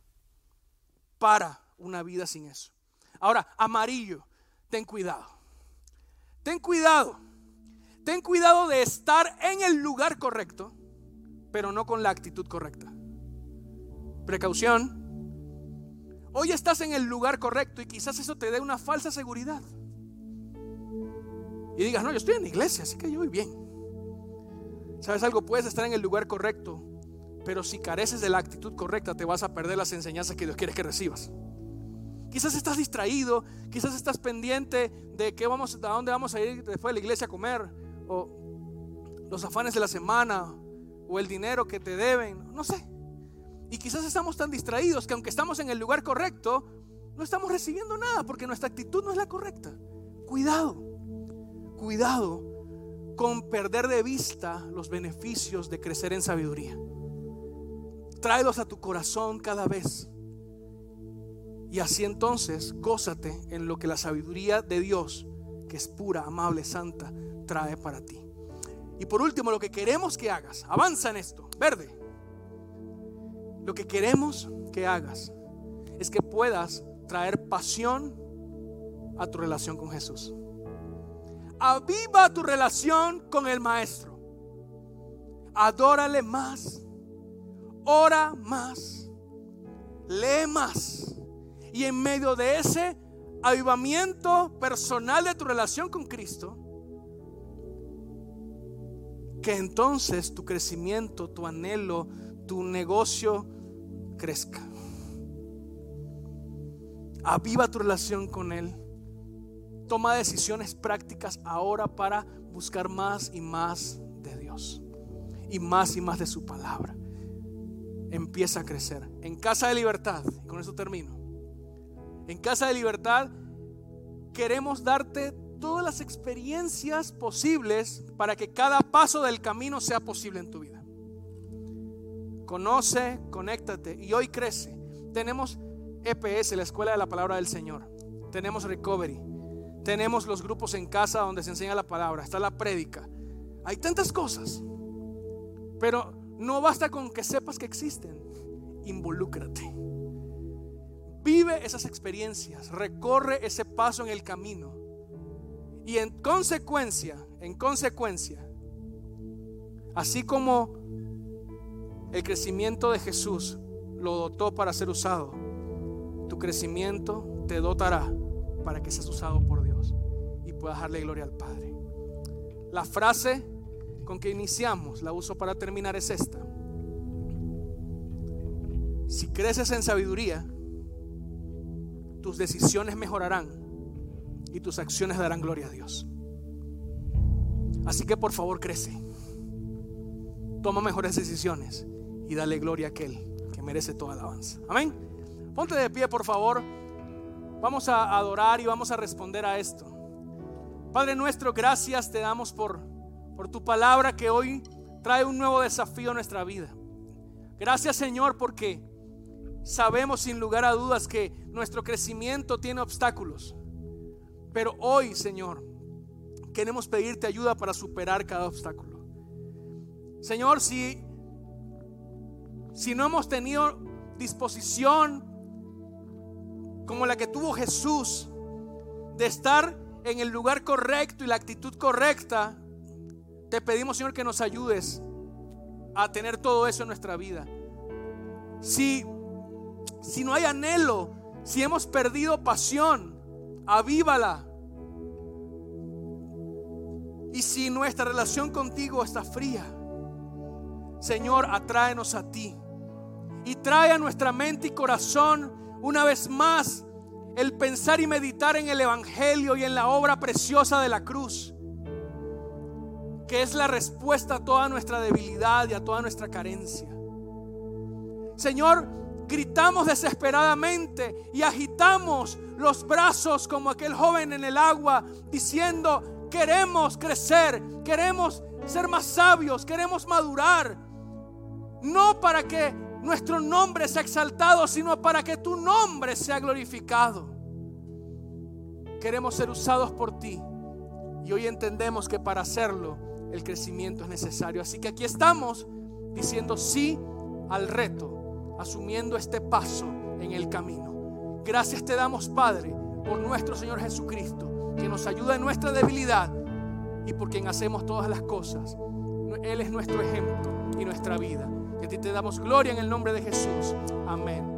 Para una vida sin eso. Ahora, amarillo, ten cuidado. Ten cuidado. Ten cuidado de estar en el lugar correcto, pero no con la actitud correcta. Precaución, Hoy estás en el lugar correcto y quizás eso te dé una falsa seguridad. Y digas, no, yo estoy en la iglesia, así que yo voy bien. ¿Sabes algo? Puedes estar en el lugar correcto, pero si careces de la actitud correcta te vas a perder las enseñanzas que Dios quiere que recibas. Quizás estás distraído, quizás estás pendiente de qué vamos, a dónde vamos a ir después de la iglesia a comer, o los afanes de la semana, o el dinero que te deben, no sé. Y quizás estamos tan distraídos que aunque estamos en el lugar correcto, no estamos recibiendo nada porque nuestra actitud no es la correcta. Cuidado, cuidado con perder de vista los beneficios de crecer en sabiduría. Tráelos a tu corazón cada vez. Y así entonces, gózate en lo que la sabiduría de Dios, que es pura, amable, santa, trae para ti. Y por último, lo que queremos que hagas, avanza en esto, verde. Lo que queremos que hagas es que puedas traer pasión a tu relación con Jesús. Aviva tu relación con el Maestro. Adórale más. Ora más. Lee más. Y en medio de ese avivamiento personal de tu relación con Cristo, que entonces tu crecimiento, tu anhelo, tu negocio crezca. Aviva tu relación con Él. Toma decisiones prácticas ahora para buscar más y más de Dios. Y más y más de su palabra. Empieza a crecer. En Casa de Libertad, y con eso termino. En Casa de Libertad queremos darte todas las experiencias posibles para que cada paso del camino sea posible en tu vida. Conoce, conéctate y hoy crece. Tenemos EPS, la Escuela de la Palabra del Señor. Tenemos Recovery. Tenemos los grupos en casa donde se enseña la palabra. Está la prédica. Hay tantas cosas. Pero no basta con que sepas que existen. Involúcrate. Vive esas experiencias. Recorre ese paso en el camino. Y en consecuencia, en consecuencia, así como el crecimiento de Jesús lo dotó para ser usado, tu crecimiento te dotará para que seas usado por Dios y puedas darle gloria al Padre. La frase con que iniciamos, la uso para terminar, es esta. Si creces en sabiduría, tus decisiones mejorarán y tus acciones darán gloria a Dios. Así que por favor crece. Toma mejores decisiones y dale gloria a aquel que merece toda alabanza. Amén. Ponte de pie, por favor. Vamos a adorar y vamos a responder a esto. Padre nuestro, gracias te damos por, por tu palabra que hoy trae un nuevo desafío a nuestra vida. Gracias Señor porque sabemos sin lugar a dudas que nuestro crecimiento tiene obstáculos. Pero hoy, Señor, queremos pedirte ayuda para superar cada obstáculo. Señor, si, si no hemos tenido disposición como la que tuvo Jesús, de estar en el lugar correcto y la actitud correcta, te pedimos, Señor, que nos ayudes a tener todo eso en nuestra vida. Si, si no hay anhelo, si hemos perdido pasión, avívala. Y si nuestra relación contigo está fría, Señor, atráenos a ti. Y trae a nuestra mente y corazón una vez más el pensar y meditar en el Evangelio y en la obra preciosa de la cruz, que es la respuesta a toda nuestra debilidad y a toda nuestra carencia. Señor, gritamos desesperadamente y agitamos los brazos como aquel joven en el agua, diciendo, queremos crecer, queremos ser más sabios, queremos madurar, no para que nuestro nombre sea exaltado, sino para que tu nombre sea glorificado. Queremos ser usados por ti y hoy entendemos que para hacerlo el crecimiento es necesario. Así que aquí estamos diciendo sí al reto, asumiendo este paso en el camino. Gracias te damos, Padre, por nuestro Señor Jesucristo, que nos ayuda en nuestra debilidad y por quien hacemos todas las cosas. Él es nuestro ejemplo y nuestra vida. Que a ti te damos gloria en el nombre de Jesús. Amén.